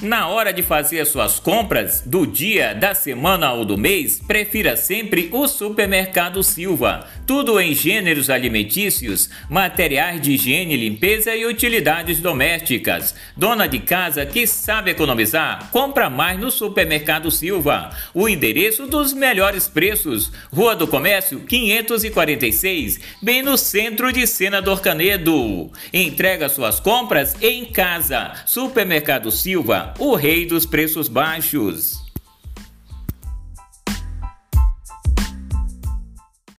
Na hora de fazer suas compras do dia, da semana ou do mês, prefira sempre o Supermercado Silva. Tudo em gêneros alimentícios, materiais de higiene, limpeza e utilidades domésticas. Dona de casa que sabe economizar, compra mais no Supermercado Silva. O endereço dos melhores preços: Rua do Comércio 546, bem no centro de Senador Canedo. Entrega suas compras em casa. Supermercado Silva o rei dos preços baixos.